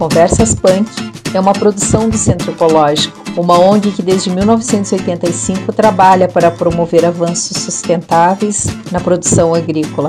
Conversas Punk é uma produção do Centro Ecológico, uma ONG que desde 1985 trabalha para promover avanços sustentáveis na produção agrícola.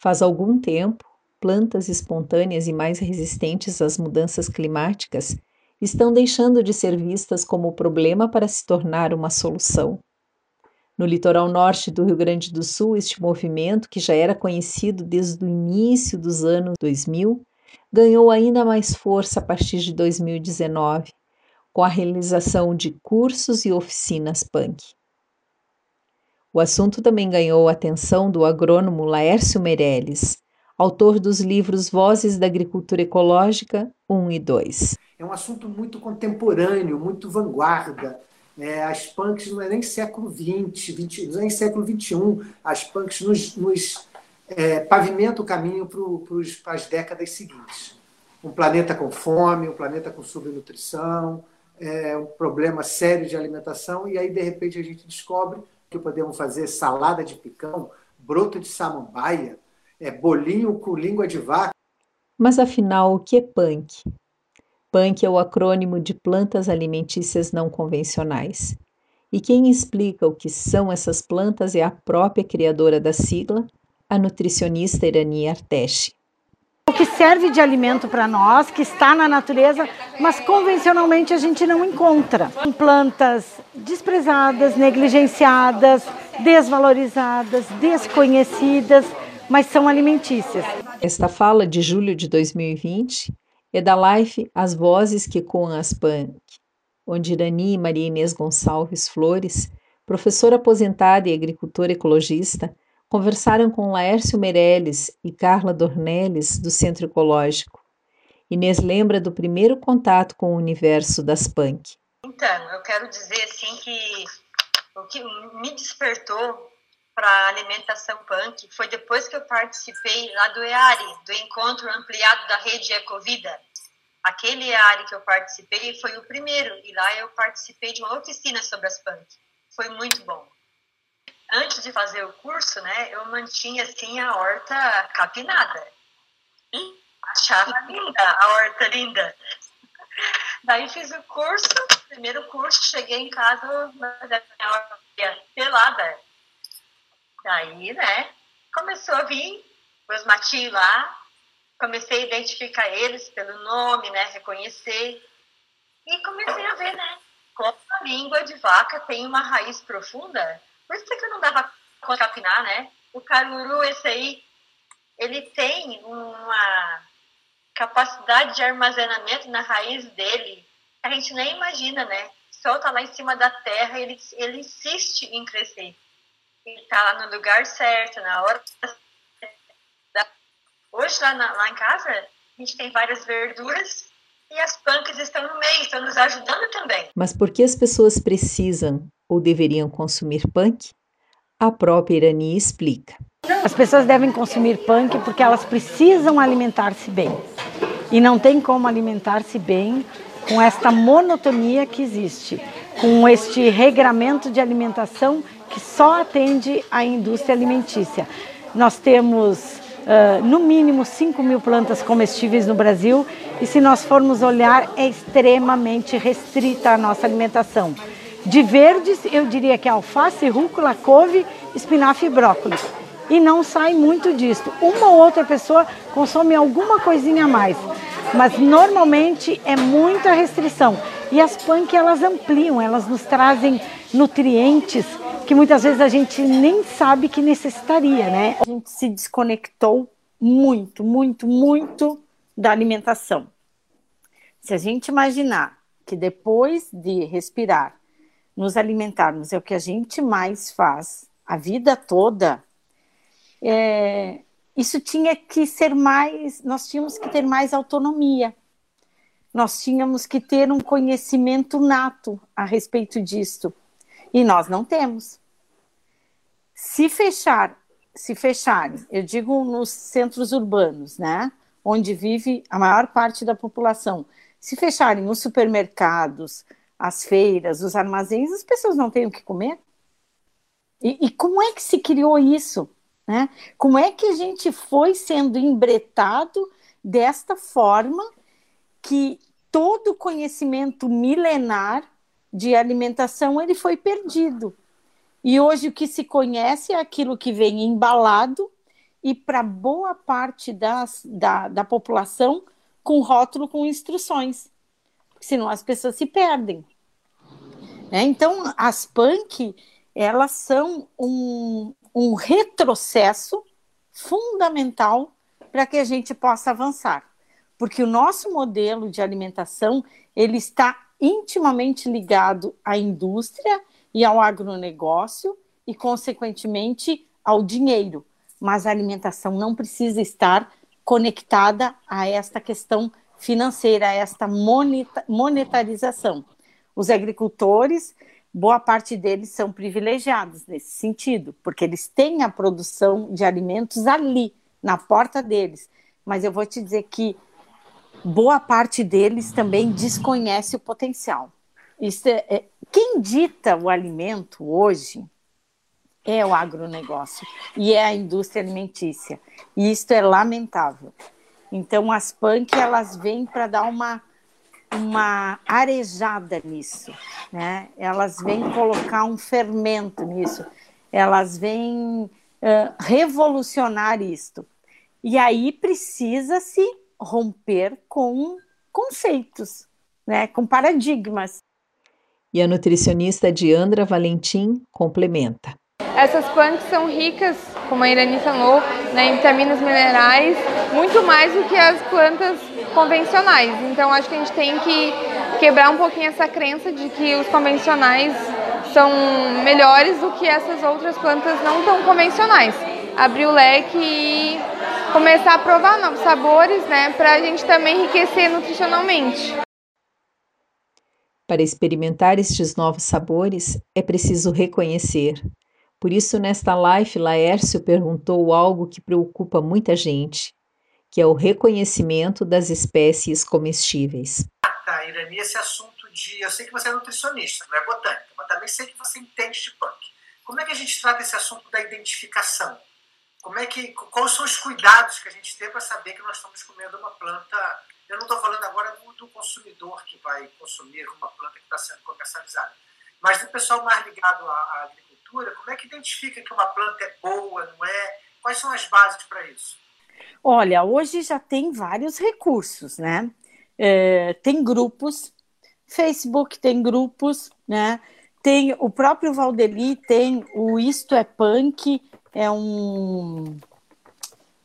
Faz algum tempo, plantas espontâneas e mais resistentes às mudanças climáticas estão deixando de ser vistas como problema para se tornar uma solução. No litoral norte do Rio Grande do Sul, este movimento, que já era conhecido desde o início dos anos 2000, ganhou ainda mais força a partir de 2019, com a realização de cursos e oficinas punk. O assunto também ganhou a atenção do agrônomo Laércio Meirelles, autor dos livros Vozes da Agricultura Ecológica 1 e 2. É um assunto muito contemporâneo, muito vanguarda, é, as punks não é nem século XX, 20, nem século XXI. As punks nos, nos é, pavimentam o caminho para as décadas seguintes. Um planeta com fome, um planeta com subnutrição, é, um problema sério de alimentação, e aí, de repente, a gente descobre que podemos fazer salada de picão, broto de samambaia, é, bolinho com língua de vaca. Mas afinal, o que é punk? PANC é o acrônimo de Plantas Alimentícias Não Convencionais. E quem explica o que são essas plantas é a própria criadora da sigla, a nutricionista Irani Arteche. O que serve de alimento para nós, que está na natureza, mas convencionalmente a gente não encontra. São plantas desprezadas, negligenciadas, desvalorizadas, desconhecidas, mas são alimentícias. Esta fala de julho de 2020 é da Life As Vozes que Coam as Punk, onde Irani e Maria Inês Gonçalves Flores, professora aposentada e agricultora ecologista, conversaram com Laércio Meirelles e Carla Dornelles, do Centro Ecológico. Inês lembra do primeiro contato com o universo das punk. Então, eu quero dizer assim que o que me despertou para alimentação punk foi depois que eu participei lá do EARI, do Encontro Ampliado da Rede Ecovida. Aquele EARI que eu participei foi o primeiro, e lá eu participei de uma oficina sobre as punk. Foi muito bom. Antes de fazer o curso, né, eu mantinha assim a horta capinada. Achava linda, a horta linda. Daí fiz o curso, primeiro curso, cheguei em casa, mas a minha horta pelada Daí, né, começou a vir os matinhos lá, comecei a identificar eles pelo nome, né, reconhecer, e comecei a ver, né, como a língua de vaca tem uma raiz profunda, por isso que eu não dava conta capinar, né, o caruru, esse aí, ele tem uma capacidade de armazenamento na raiz dele, a gente nem imagina, né, solta lá em cima da terra, ele, ele insiste em crescer ele está lá no lugar certo, na hora Hoje, lá, na, lá em casa, a gente tem várias verduras e as pancas estão no meio, estão nos ajudando também. Mas por que as pessoas precisam ou deveriam consumir punk? A própria Irani explica. As pessoas devem consumir punk porque elas precisam alimentar-se bem. E não tem como alimentar-se bem com esta monotonia que existe, com este regramento de alimentação que só atende a indústria alimentícia. Nós temos uh, no mínimo 5 mil plantas comestíveis no Brasil e se nós formos olhar é extremamente restrita a nossa alimentação. De verdes, eu diria que é alface, rúcula, couve, espinafre e brócolis. E não sai muito disso. Uma ou outra pessoa consome alguma coisinha a mais. Mas normalmente é muita restrição. E as punk elas ampliam, elas nos trazem nutrientes que muitas vezes a gente nem sabe que necessitaria, né? A gente se desconectou muito, muito, muito da alimentação. Se a gente imaginar que depois de respirar, nos alimentarmos é o que a gente mais faz a vida toda, é, isso tinha que ser mais, nós tínhamos que ter mais autonomia. Nós tínhamos que ter um conhecimento nato a respeito disto. E nós não temos. Se fechar, se fecharem, eu digo nos centros urbanos, né, onde vive a maior parte da população, se fecharem os supermercados, as feiras, os armazéns, as pessoas não têm o que comer? E, e como é que se criou isso? Né? Como é que a gente foi sendo embretado desta forma que todo conhecimento milenar de alimentação ele foi perdido. E hoje o que se conhece é aquilo que vem embalado e para boa parte das, da, da população com rótulo com instruções. Senão as pessoas se perdem. Né? Então, as punk, elas são um, um retrocesso fundamental para que a gente possa avançar. Porque o nosso modelo de alimentação, ele está intimamente ligado à indústria e ao agronegócio e, consequentemente, ao dinheiro. Mas a alimentação não precisa estar conectada a esta questão financeira, a esta monetarização. Os agricultores, boa parte deles são privilegiados nesse sentido, porque eles têm a produção de alimentos ali, na porta deles. Mas eu vou te dizer que boa parte deles também desconhece o potencial. É, é, quem dita o alimento hoje é o agronegócio e é a indústria alimentícia. E isto é lamentável. Então as PANC elas vêm para dar uma uma arejada nisso, né? Elas vêm colocar um fermento nisso, elas vêm uh, revolucionar isto. E aí precisa-se romper com conceitos, né? Com paradigmas. E a nutricionista Diandra Valentim complementa. Essas plantas são ricas, como a Irani falou, né, em vitaminas minerais, muito mais do que as plantas convencionais. Então acho que a gente tem que quebrar um pouquinho essa crença de que os convencionais são melhores do que essas outras plantas não tão convencionais. Abrir o leque e começar a provar novos sabores, né, para a gente também enriquecer nutricionalmente. Para experimentar estes novos sabores, é preciso reconhecer. Por isso, nesta live, Laércio perguntou algo que preocupa muita gente, que é o reconhecimento das espécies comestíveis. Tá, Irani, esse assunto de. Eu sei que você é nutricionista, não é botânica, mas também sei que você entende de punk. Como é que a gente trata esse assunto da identificação? Como é que, quais são os cuidados que a gente tem para saber que nós estamos comendo uma planta? Eu não estou falando agora do consumidor que vai consumir uma planta que está sendo comercializada, mas do pessoal mais ligado à, à agricultura. Como é que identifica que uma planta é boa, não é? Quais são as bases para isso? Olha, hoje já tem vários recursos, né? É, tem grupos, Facebook tem grupos, né? Tem o próprio Valdeli, tem o Isto é Punk, é um.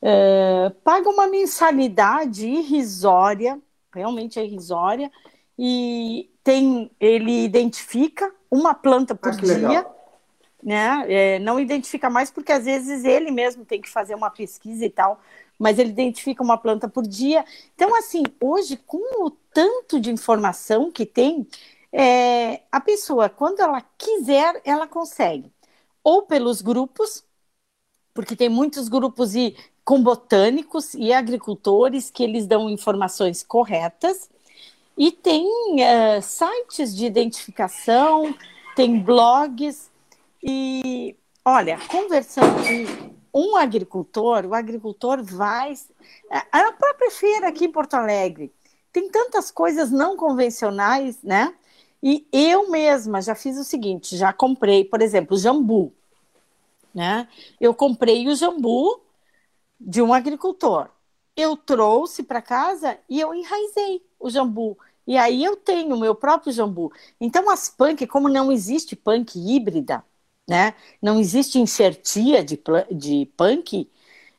É, paga uma mensalidade irrisória, realmente é irrisória, e tem ele identifica uma planta por ah, dia. Legal né? É, não identifica mais porque às vezes ele mesmo tem que fazer uma pesquisa e tal, mas ele identifica uma planta por dia. Então, assim, hoje, com o tanto de informação que tem, é, a pessoa, quando ela quiser, ela consegue. Ou pelos grupos, porque tem muitos grupos e com botânicos e agricultores que eles dão informações corretas, e tem é, sites de identificação, tem blogs e olha, conversando com um agricultor, o agricultor vai. A própria feira aqui em Porto Alegre tem tantas coisas não convencionais, né? E eu mesma já fiz o seguinte: já comprei, por exemplo, jambu. Né? Eu comprei o jambu de um agricultor. Eu trouxe para casa e eu enraizei o jambu. E aí eu tenho o meu próprio jambu. Então, as punk, como não existe punk híbrida, né? Não existe enxertia de, de punk,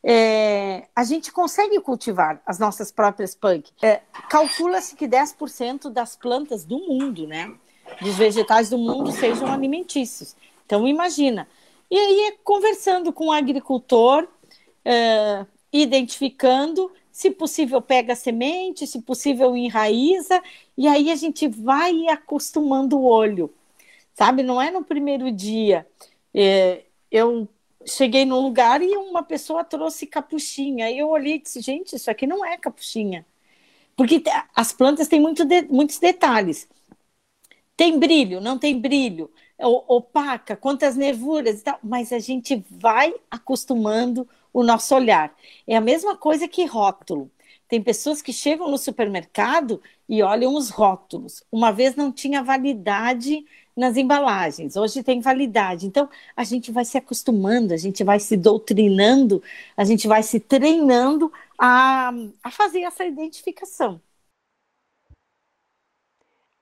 é, a gente consegue cultivar as nossas próprias punk. É, Calcula-se que 10% das plantas do mundo, né, dos vegetais do mundo, sejam alimentícios. Então, imagina. E aí, conversando com o agricultor, é, identificando, se possível, pega a semente, se possível, enraiza, e aí a gente vai acostumando o olho sabe? Não é no primeiro dia. É, eu cheguei num lugar e uma pessoa trouxe capuchinha. Aí eu olhei e disse, gente, isso aqui não é capuchinha. Porque as plantas têm muito de, muitos detalhes. Tem brilho, não tem brilho. Opaca, quantas nervuras e tal, mas a gente vai acostumando o nosso olhar. É a mesma coisa que rótulo. Tem pessoas que chegam no supermercado e olham os rótulos. Uma vez não tinha validade nas embalagens, hoje tem validade. Então, a gente vai se acostumando, a gente vai se doutrinando, a gente vai se treinando a, a fazer essa identificação.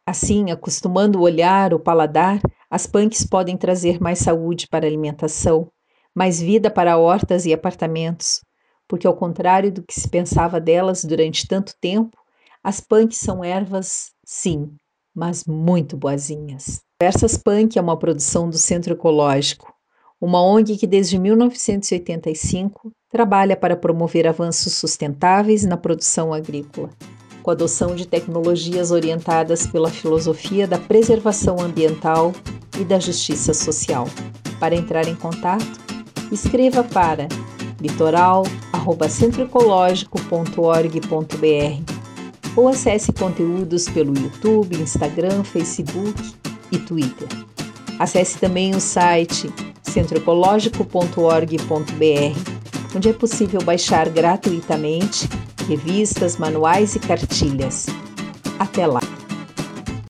Assim, acostumando o olhar, o paladar, as punks podem trazer mais saúde para a alimentação, mais vida para hortas e apartamentos, porque, ao contrário do que se pensava delas durante tanto tempo, as punks são ervas, sim, mas muito boazinhas. Versas Punk é uma produção do Centro Ecológico, uma ONG que desde 1985 trabalha para promover avanços sustentáveis na produção agrícola com a adoção de tecnologias orientadas pela filosofia da preservação ambiental e da justiça social. Para entrar em contato, escreva para litoral@centroecológico.org.br ou acesse conteúdos pelo YouTube, Instagram, Facebook e Twitter. Acesse também o site centroecológico.org.br, onde é possível baixar gratuitamente revistas, manuais e cartilhas. Até lá!